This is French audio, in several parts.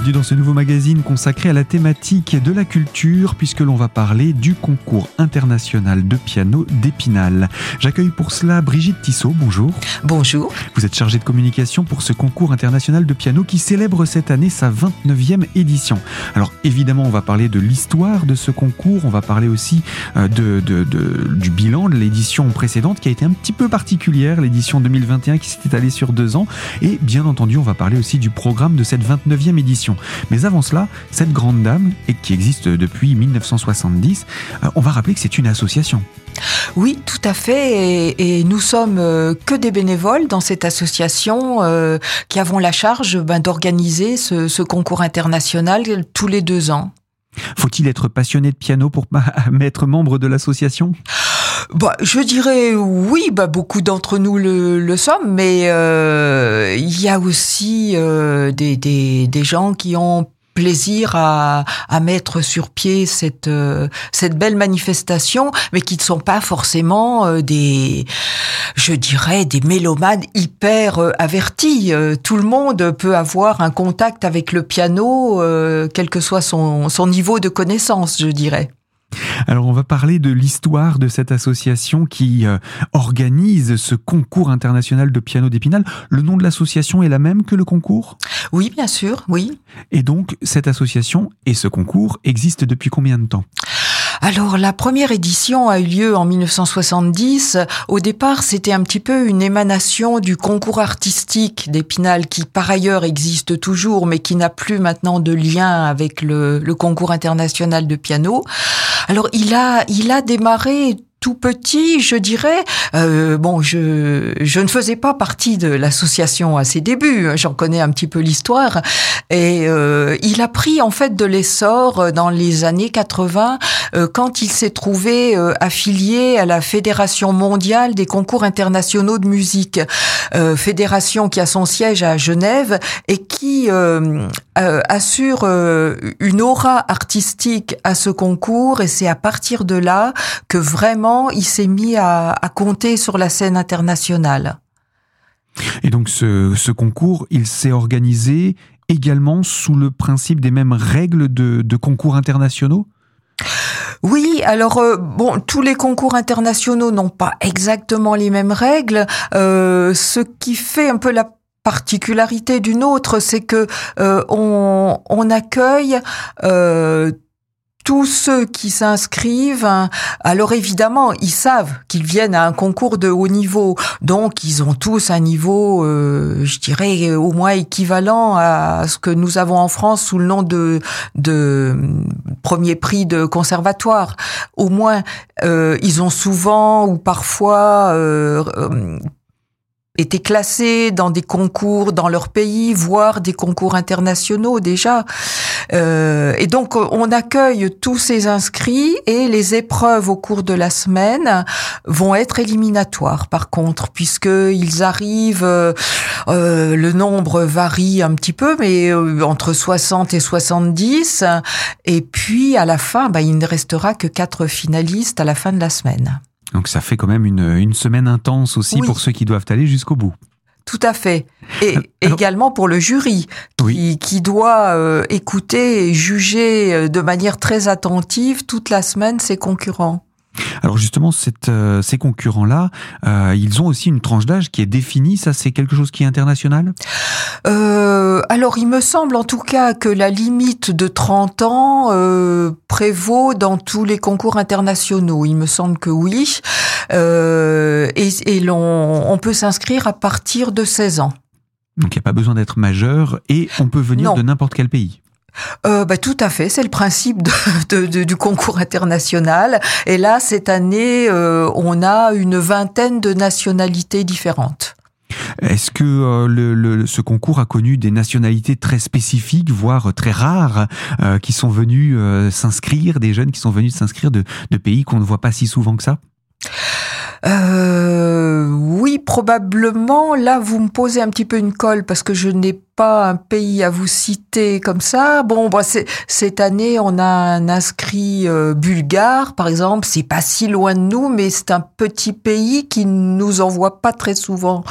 Bienvenue dans ce nouveau magazine consacré à la thématique de la culture puisque l'on va parler du concours international de piano d'Épinal. J'accueille pour cela Brigitte Tissot, bonjour. Bonjour. Vous êtes chargée de communication pour ce concours international de piano qui célèbre cette année sa 29e édition. Alors évidemment on va parler de l'histoire de ce concours, on va parler aussi euh, de, de, de du bilan de l'édition précédente qui a été un petit peu particulière, l'édition 2021 qui s'est étalée sur deux ans et bien entendu on va parler aussi du programme de cette 29e édition. Mais avant cela, cette grande dame, et qui existe depuis 1970, euh, on va rappeler que c'est une association. Oui, tout à fait. Et, et nous sommes euh, que des bénévoles dans cette association euh, qui avons la charge ben, d'organiser ce, ce concours international tous les deux ans. Faut-il être passionné de piano pour être membre de l'association? Bah, je dirais oui, bah, beaucoup d'entre nous le, le sommes, mais euh, il y a aussi euh, des, des, des gens qui ont plaisir à, à mettre sur pied cette euh, cette belle manifestation, mais qui ne sont pas forcément euh, des, je dirais, des mélomanes hyper euh, avertis. Euh, tout le monde peut avoir un contact avec le piano, euh, quel que soit son, son niveau de connaissance, je dirais. Alors on va parler de l'histoire de cette association qui euh, organise ce concours international de piano d'Épinal. Le nom de l'association est la même que le concours? Oui, bien sûr, oui. Et donc cette association et ce concours existent depuis combien de temps? Alors la première édition a eu lieu en 1970. Au départ, c'était un petit peu une émanation du concours artistique d'Épinal qui par ailleurs existe toujours mais qui n'a plus maintenant de lien avec le, concours international de piano. Alors il a il a démarré tout petit, je dirais. Euh, bon, je je ne faisais pas partie de l'association à ses débuts. J'en connais un petit peu l'histoire. Et euh, il a pris en fait de l'essor dans les années 80 euh, quand il s'est trouvé euh, affilié à la Fédération mondiale des concours internationaux de musique, euh, fédération qui a son siège à Genève et qui euh, assure une aura artistique à ce concours. Et c'est à partir de là que vraiment il s'est mis à, à, compter sur la scène internationale. Et donc ce, ce concours, il s'est organisé également sous le principe des mêmes règles de, de concours internationaux? Oui, alors euh, bon, tous les concours internationaux n'ont pas exactement les mêmes règles. Euh, ce qui fait un peu la particularité d'une autre, c'est que euh, on, on, accueille euh, tous ceux qui s'inscrivent, alors évidemment, ils savent qu'ils viennent à un concours de haut niveau, donc ils ont tous un niveau, euh, je dirais, au moins équivalent à ce que nous avons en France sous le nom de, de premier prix de conservatoire. Au moins, euh, ils ont souvent ou parfois euh, étaient classés dans des concours dans leur pays, voire des concours internationaux déjà. Euh, et donc on accueille tous ces inscrits et les épreuves au cours de la semaine vont être éliminatoires par contre, puisqu'ils arrivent, euh, euh, le nombre varie un petit peu, mais entre 60 et 70. Et puis à la fin, bah, il ne restera que quatre finalistes à la fin de la semaine. Donc ça fait quand même une, une semaine intense aussi oui. pour ceux qui doivent aller jusqu'au bout. Tout à fait. Et Alors, également pour le jury, qui, oui. qui doit euh, écouter et juger euh, de manière très attentive toute la semaine ses concurrents. Alors justement, cette, euh, ces concurrents-là, euh, ils ont aussi une tranche d'âge qui est définie. Ça, c'est quelque chose qui est international? Euh, Alors, il me semble en tout cas que la limite de 30 ans euh, prévaut dans tous les concours internationaux. Il me semble que oui. Euh, et et l'on, on peut s'inscrire à partir de 16 ans. Donc, il n'y a pas besoin d'être majeur et on peut venir non. de n'importe quel pays. Euh, bah, tout à fait, c'est le principe de, de, de, du concours international. Et là, cette année, euh, on a une vingtaine de nationalités différentes. Est-ce que euh, le, ce concours a connu des nationalités très spécifiques, voire très rares, euh, qui sont venus euh, s'inscrire, des jeunes qui sont venus s'inscrire de pays qu'on ne voit pas si souvent que ça? Euh, oui, probablement. Là, vous me posez un petit peu une colle parce que je n'ai pas un pays à vous citer comme ça. Bon, bah, cette année, on a un inscrit euh, bulgare, par exemple. C'est pas si loin de nous, mais c'est un petit pays qui nous envoie pas très souvent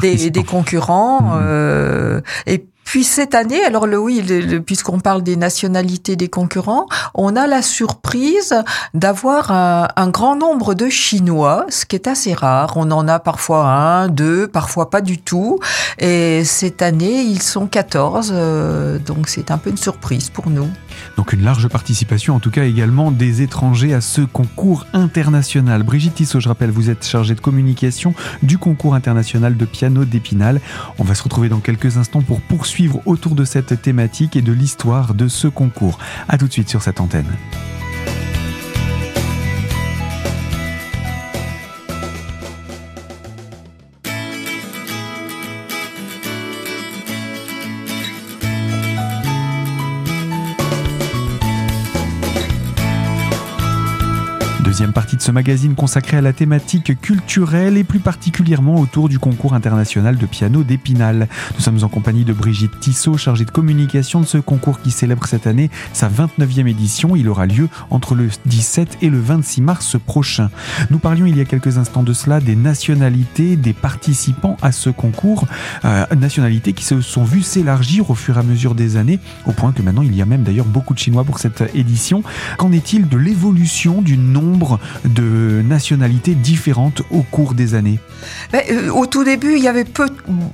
des, des, concurrents. Mmh. Euh, et puis cette année, alors le oui, puisqu'on parle des nationalités des concurrents, on a la surprise d'avoir un, grand nombre de Chinois, ce qui est assez rare. On en a parfois un, deux, parfois pas du tout. Et cette année, ils sont 14, euh, donc c'est un peu une surprise pour nous. Donc une large participation, en tout cas également des étrangers à ce concours international. Brigitte Tissot, je rappelle, vous êtes chargée de communication du concours international de piano d'Épinal. On va se retrouver dans quelques instants pour poursuivre autour de cette thématique et de l'histoire de ce concours. A tout de suite sur cette antenne. Deuxième partie de ce magazine consacré à la thématique culturelle et plus particulièrement autour du concours international de piano d'Épinal. Nous sommes en compagnie de Brigitte Tissot, chargée de communication de ce concours qui célèbre cette année sa 29e édition. Il aura lieu entre le 17 et le 26 mars prochain. Nous parlions il y a quelques instants de cela des nationalités des participants à ce concours, euh, nationalités qui se sont vues s'élargir au fur et à mesure des années, au point que maintenant il y a même d'ailleurs beaucoup de Chinois pour cette édition. Qu'en est-il de l'évolution du nombre de nationalités différentes au cours des années euh, Au tout début, il y avait peu,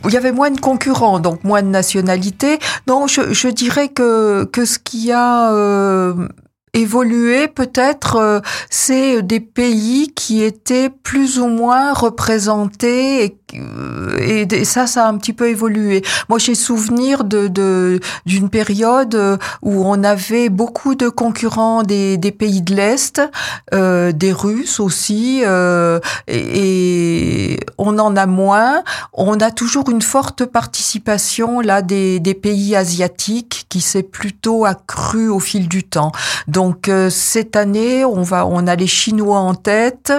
il y avait moins de concurrents, donc moins de nationalités. Donc, je, dirais que que ce qui a euh, évolué peut-être, euh, c'est des pays qui étaient plus ou moins représentés et euh, et, ça, ça a un petit peu évolué. Moi, j'ai souvenir de d'une période euh, où on avait beaucoup de concurrents des, des pays de l'Est, euh, des Russes aussi, euh, et, on en a moins. On a toujours une forte participation là des, des pays asiatiques qui s'est plutôt accrue au fil du temps. Cette année, on va, on a les Chinois en tête,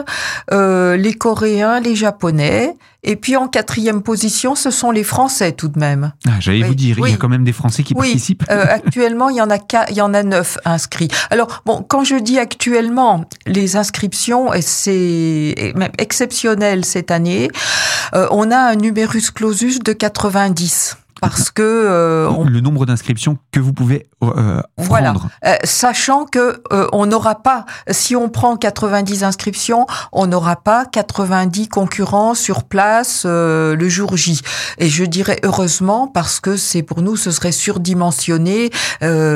les Coréens, les Japonais. Et puis en quatrième position, ce sont les Français tout de même. Ah, J'allais vous dire, il y a quand même des Français qui participent. Euh, actuellement, il y en a il y en a neuf inscrits. Alors bon, quand je dis actuellement, les inscriptions, c'est même exceptionnel cette année. Euh, on a un numerus clausus de 90 parce que euh, le nombre d'inscriptions que vous pouvez euh, voilà, euh, sachant que euh, on n'aura pas, si on prend 90 inscriptions, on n'aura pas 90 concurrents sur place le jour J. Et je dirais heureusement parce que c'est pour nous, ce serait surdimensionné,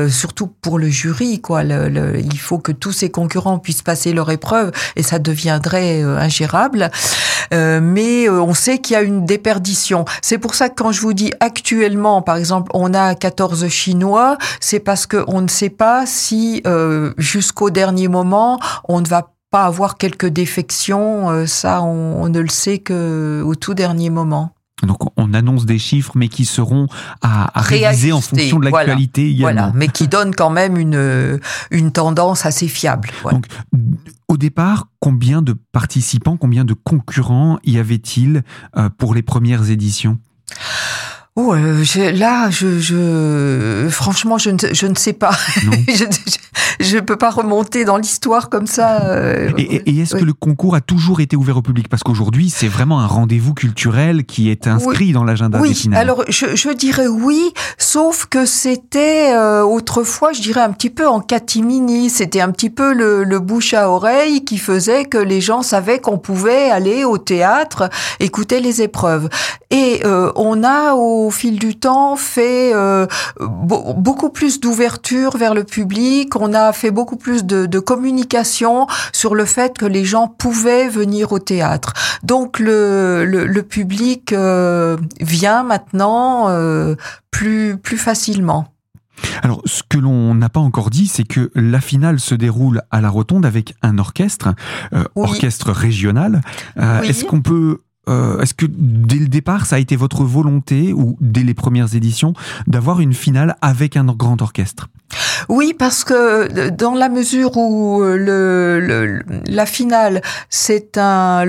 surtout pour le jury. Quoi, le, il faut que tous ces concurrents puissent passer leur épreuve et ça deviendrait ingérable. mais on sait qu'il y a une déperdition. C'est pour ça que quand je vous dis actuellement actuellement, par exemple, on a 14 Chinois, c'est parce qu'on ne sait pas si euh, jusqu'au dernier moment, on ne va pas avoir quelques défections. Euh, ça, on, ne le sait que au tout dernier moment. Donc on annonce des chiffres, mais qui seront à, réaliser en fonction de l'actualité voilà, Voilà, mais qui donnent quand même une, une tendance assez fiable. Donc, au départ, combien de participants, combien de concurrents y avait-il euh, pour les premières éditions? Oh, euh, là, je, je, franchement, je ne, je ne sais pas. je ne peux pas remonter dans l'histoire comme ça. Euh, et, et est-ce que le concours a toujours été ouvert au public? Parce qu'aujourd'hui, c'est vraiment un rendez-vous culturel qui est inscrit dans l'agenda oui. des Alors, je, je, dirais oui, sauf que c'était euh, autrefois, je dirais un petit peu en catimini. C'était un petit peu le, le bouche à oreille qui faisait que les gens savaient qu'on pouvait aller au théâtre, écouter les épreuves. Et euh, on a au fil du temps fait euh, beaucoup plus d'ouverture vers le public. On a fait beaucoup plus de, de, communication sur le fait que les gens pouvaient venir au théâtre. Donc le, le, le public euh, vient maintenant euh, plus plus facilement. Alors, ce que l'on n'a pas encore dit, c'est que la finale se déroule à la Rotonde avec un orchestre, euh, orchestre régional. Euh, Est-ce qu'on peut euh, est-ce que dès le départ, ça a été votre volonté, ou dès les premières éditions, d'avoir une finale avec un grand orchestre? Oui, parce que dans la mesure où le, la finale, c'est un,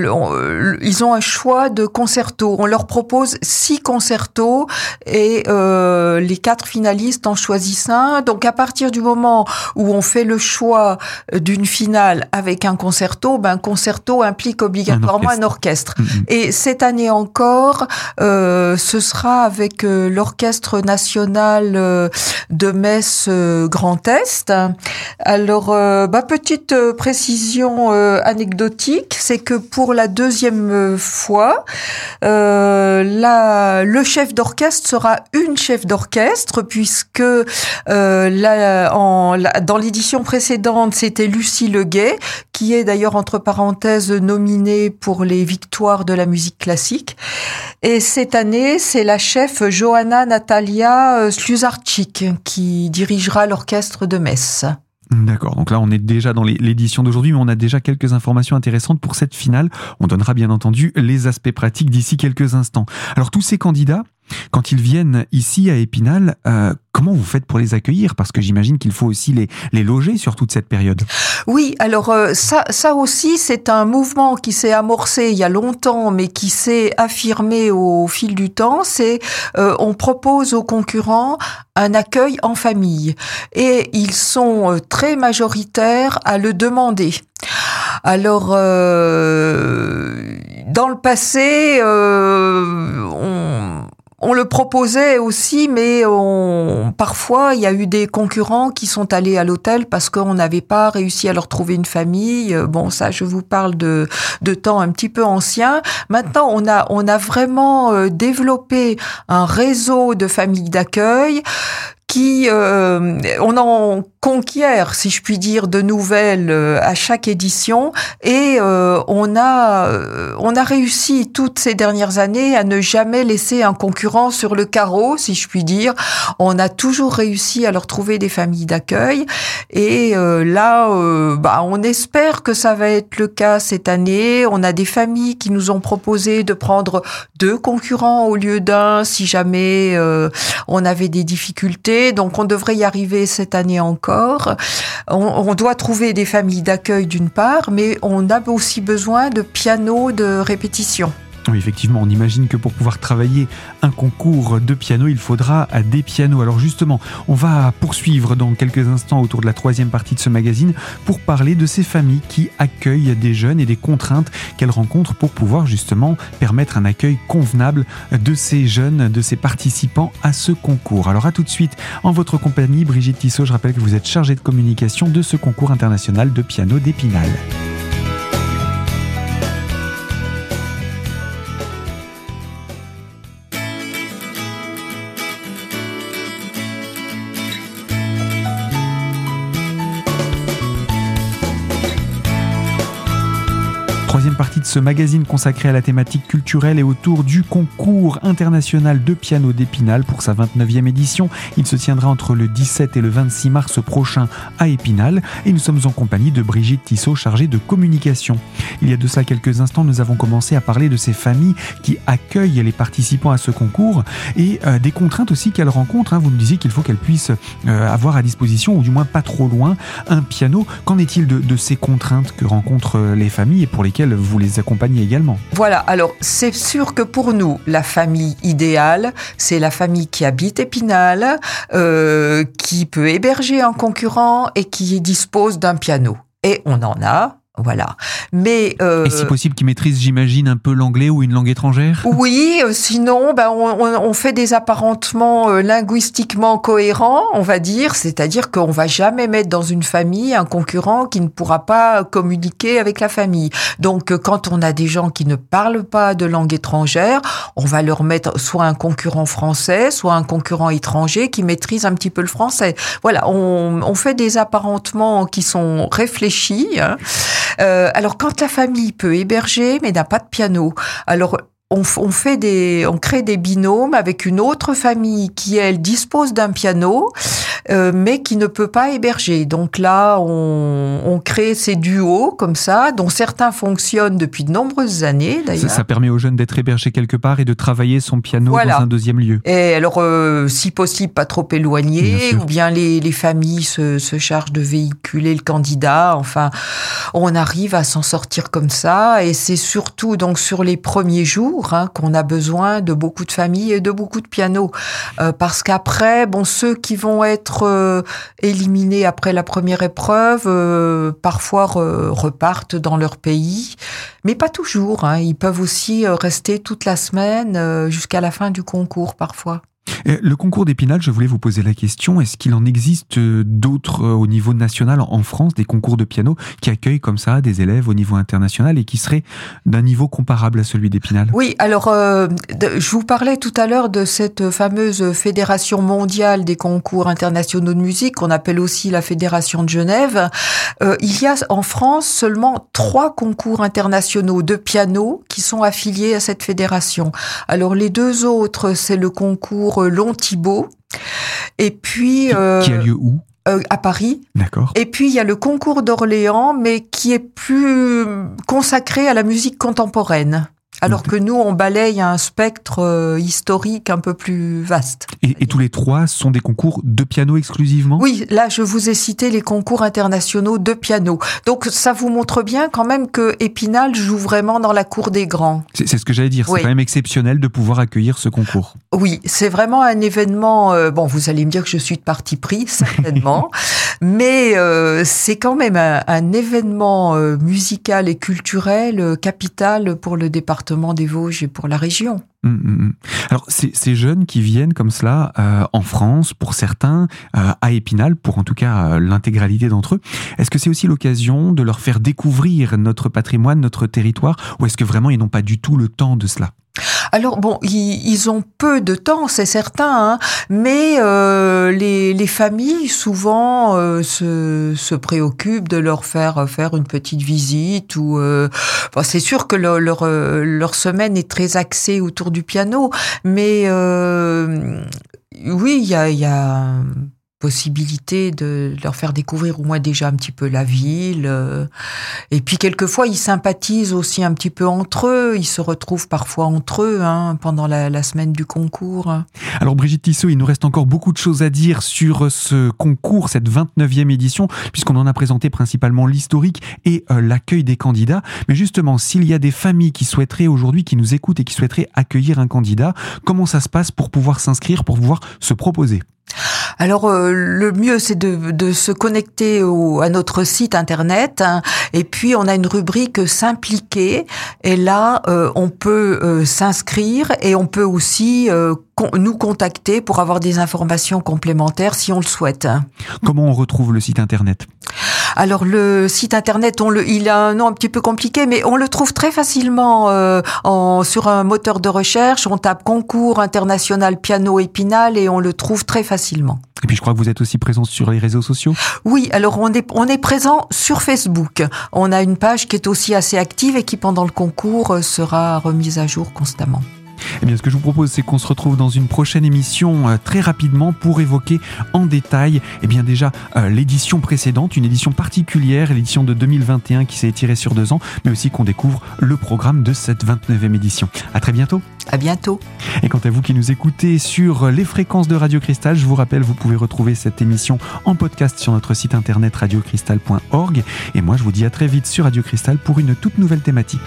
ils ont un choix de concertos. On leur propose six concertos et euh, les quatre finalistes en choisissent un. Donc à partir du moment où on fait le choix d'une finale avec un concerto, ben un concerto implique obligatoirement un orchestre. Et cette année encore, euh, ce sera avec euh, l'orchestre national euh, de Metz Grand Est. Alors, bah, petite précision anecdotique, c'est que pour la deuxième fois, le chef d'orchestre sera une chef d'orchestre puisque dans l'édition précédente, c'était Lucie Leguet, qui est d'ailleurs entre parenthèses nominée pour les victoires de la musique classique. Et cette année, c'est la chef Johanna Natalia euh, Sluzarczyk qui dirigera l'orchestre de Metz. D'accord, donc là on est déjà dans l'édition d'aujourd'hui, mais on a déjà quelques informations intéressantes pour cette finale. On donnera bien entendu les aspects pratiques d'ici quelques instants. Alors tous ces candidats, quand ils viennent ici à Épinal, euh, comment vous faites pour les accueillir? Parce que j'imagine qu'il faut aussi les, loger sur toute cette période. Oui, alors euh, ça, aussi, c'est un mouvement qui s'est amorcé il y a longtemps, mais qui s'est affirmé au fil du temps. C'est euh, on propose aux concurrents un accueil en famille, et ils sont euh, très majoritaires à le demander. Alors, dans le passé, on, on le proposait aussi, mais on, parfois il y a eu des concurrents qui sont allés à l'hôtel parce qu'on n'avait pas réussi à leur trouver une famille. Euh, bon, ça, je vous parle de, de temps un petit peu ancien. Maintenant, on a, on a vraiment euh, développé un réseau de familles d'accueil qui euh, on en conquiert, si je puis dire, de nouvelles euh, à chaque édition, et euh, on a on a réussi toutes ces dernières années à ne jamais laisser un concurrent sur le carreau, si je puis dire. On a toujours réussi à leur trouver des familles d'accueil, et là, bah, on espère que ça va être le cas cette année. On a des familles qui nous ont proposé de prendre deux concurrents au lieu d'un, si jamais on avait des difficultés donc on devrait y arriver cette année encore. On, doit trouver des familles d'accueil d'une part, mais on a aussi besoin de pianos de répétition. Effectivement, on imagine que pour pouvoir travailler un concours de piano, il faudra des pianos. Alors justement, on va poursuivre dans quelques instants autour de la troisième partie de ce magazine pour parler de ces familles qui accueillent des jeunes et des contraintes qu'elles rencontrent pour pouvoir justement permettre un accueil convenable de ces jeunes, de ces participants à ce concours. Alors à tout de suite, en votre compagnie, Brigitte Tissot, je rappelle que vous êtes chargée de communication de ce concours international de piano d'Épinal. Ce magazine consacré à la thématique culturelle et autour du concours international de piano d'Épinal pour sa 29e édition. Il se tiendra entre le 17 et le 26 mars prochain à Épinal et nous sommes en compagnie de Brigitte Tissot chargée de communication. Il y a de ça quelques instants, nous avons commencé à parler de ces familles qui accueillent les participants à ce concours et euh, des contraintes aussi qu'elles rencontrent. Hein. Vous nous disiez qu'il faut qu'elles puissent euh, avoir à disposition, ou du moins pas trop loin, un piano. Qu'en est-il de, de ces contraintes que rencontrent euh, les familles et pour lesquelles vous les accompagnez également. Voilà, alors c'est sûr que pour nous, la famille idéale, c'est la famille qui habite Épinal, euh, qui peut héberger un concurrent et qui dispose d'un piano. Et on en a, voilà. Mais euh, et si possible, qui maîtrise, j'imagine, un peu l'anglais ou une langue étrangère? Oui, euh, sinon, ben on, on, fait des apparentements euh, linguistiquement cohérents, on va dire, c'est-à-dire qu'on va jamais mettre dans une famille un concurrent qui ne pourra pas communiquer avec la famille. Donc, euh, quand on a des gens qui ne parlent pas de langue étrangère, on va leur mettre soit un concurrent français, soit un concurrent étranger qui maîtrise un petit peu le français. Voilà, on, on fait des apparentements qui sont réfléchis. Hein. Euh, alors quand la famille peut héberger mais n'a pas de piano, alors on, fait des, on crée des binômes avec une autre famille qui elle dispose d'un piano. Mais qui ne peut pas héberger. Donc là, on, on crée ces duos comme ça, dont certains fonctionnent depuis de nombreuses années d'ailleurs. Ça, permet aux jeunes d'être hébergés quelque part et de travailler son piano dans un deuxième lieu. Et alors, si possible, pas trop éloigné, ou bien les, les familles se, se chargent de véhiculer le candidat. Enfin, on arrive à s'en sortir comme ça, et c'est surtout donc sur les premiers jours hein, qu'on a besoin de beaucoup de familles et de beaucoup de pianos, euh, parce qu'après, bon, ceux qui vont être euh, éliminés après la première épreuve, euh, parfois repartent dans leur pays, mais pas toujours. Hein. Ils peuvent aussi rester toute la semaine jusqu'à la fin du concours parfois. Le concours d'Épinal, je voulais vous poser la question, est-ce qu'il en existe euh, d'autres euh, au niveau national en France, des concours de piano qui accueillent comme ça des élèves au niveau international et qui seraient d'un niveau comparable à celui d'Épinal? Oui, alors euh, je vous parlais tout à l'heure de cette fameuse fédération mondiale des concours internationaux de musique qu'on appelle aussi la Fédération de Genève. il y a en France seulement trois concours internationaux de piano qui sont affiliés à cette fédération. Alors les deux autres, c'est le concours Long Thibault. Et puis. Qui, a euh, lieu où? euh, à Paris. D'accord. Et puis il y a le concours d'Orléans, mais qui est plus consacré à la musique contemporaine. Alors que nous, on balaye un spectre euh, historique un peu plus vaste. Et, tous les trois sont des concours de piano exclusivement? Oui, là, je vous ai cité les concours internationaux de piano. Donc, ça vous montre bien quand même que Épinal joue vraiment dans la cour des grands. C'est ce que j'allais dire. C'est quand même exceptionnel de pouvoir accueillir ce concours. Oui, c'est vraiment un événement. Euh, bon, vous allez me dire que je suis de parti pris, certainement. mais euh, c'est quand même un, événement musical et culturel capital pour le département des Vosges et pour la région. Hum, hum, hum. Alors, ces, jeunes qui viennent comme cela euh, en France, pour certains, euh, à Épinal, pour en tout cas euh, l'intégralité d'entre eux, est-ce que c'est aussi l'occasion de leur faire découvrir notre patrimoine, notre territoire, ou est-ce que vraiment ils n'ont pas du tout le temps de cela? Alors bon, ils, ont peu de temps, c'est certain, hein, mais euh, les, les, familles souvent euh, se, se, préoccupent de leur faire faire une petite visite ou euh, bon, c'est sûr que leur, leur, leur semaine est très axée autour du piano, mais oui, il y a, y a possibilité de leur faire découvrir au moins déjà un petit peu la ville. Euh, et puis quelquefois, ils sympathisent aussi un petit peu entre eux. Ils se retrouvent parfois entre eux hein, pendant la, la, semaine du concours. Alors Brigitte Tissot, il nous reste encore beaucoup de choses à dire sur ce concours, cette 29e édition, puisqu'on en a présenté principalement l'historique et euh, l'accueil des candidats. Mais justement, s'il y a des familles qui souhaiteraient aujourd'hui, qui nous écoutent et qui souhaiteraient accueillir un candidat, comment ça se passe pour pouvoir s'inscrire, pour pouvoir se proposer? Alors euh, le mieux c'est de, de, se connecter au, à notre site internet hein, et puis on a une rubrique s'impliquer. Et là euh, on peut euh, s'inscrire et on peut aussi nous contacter pour avoir des informations complémentaires si on le souhaite. Comment on retrouve le site internet? Alors le site internet, on le, il a un nom un petit peu compliqué, mais on le trouve très facilement euh, en, sur un moteur de recherche. On tape concours international piano épinal et on le trouve très facilement. Et puis je crois que vous êtes aussi présent sur les réseaux sociaux? Oui, alors on est on est présent sur Facebook. On a une page qui est aussi assez active et qui pendant le concours sera remise à jour constamment. Eh bien, ce que je vous propose, c'est qu'on se retrouve dans une prochaine émission euh, très rapidement pour évoquer en détail, eh bien déjà euh, l'édition précédente, une édition particulière, l'édition de 2021 qui s'est étirée sur deux ans, mais aussi qu'on découvre le programme de cette 29e édition. À très bientôt. À bientôt. Et quant à vous qui nous écoutez sur les fréquences de Radio Cristal, je vous rappelle, vous pouvez retrouver cette émission en podcast sur notre site internet radiocristal.org. Et moi, je vous dis à très vite sur Radio Cristal pour une toute nouvelle thématique.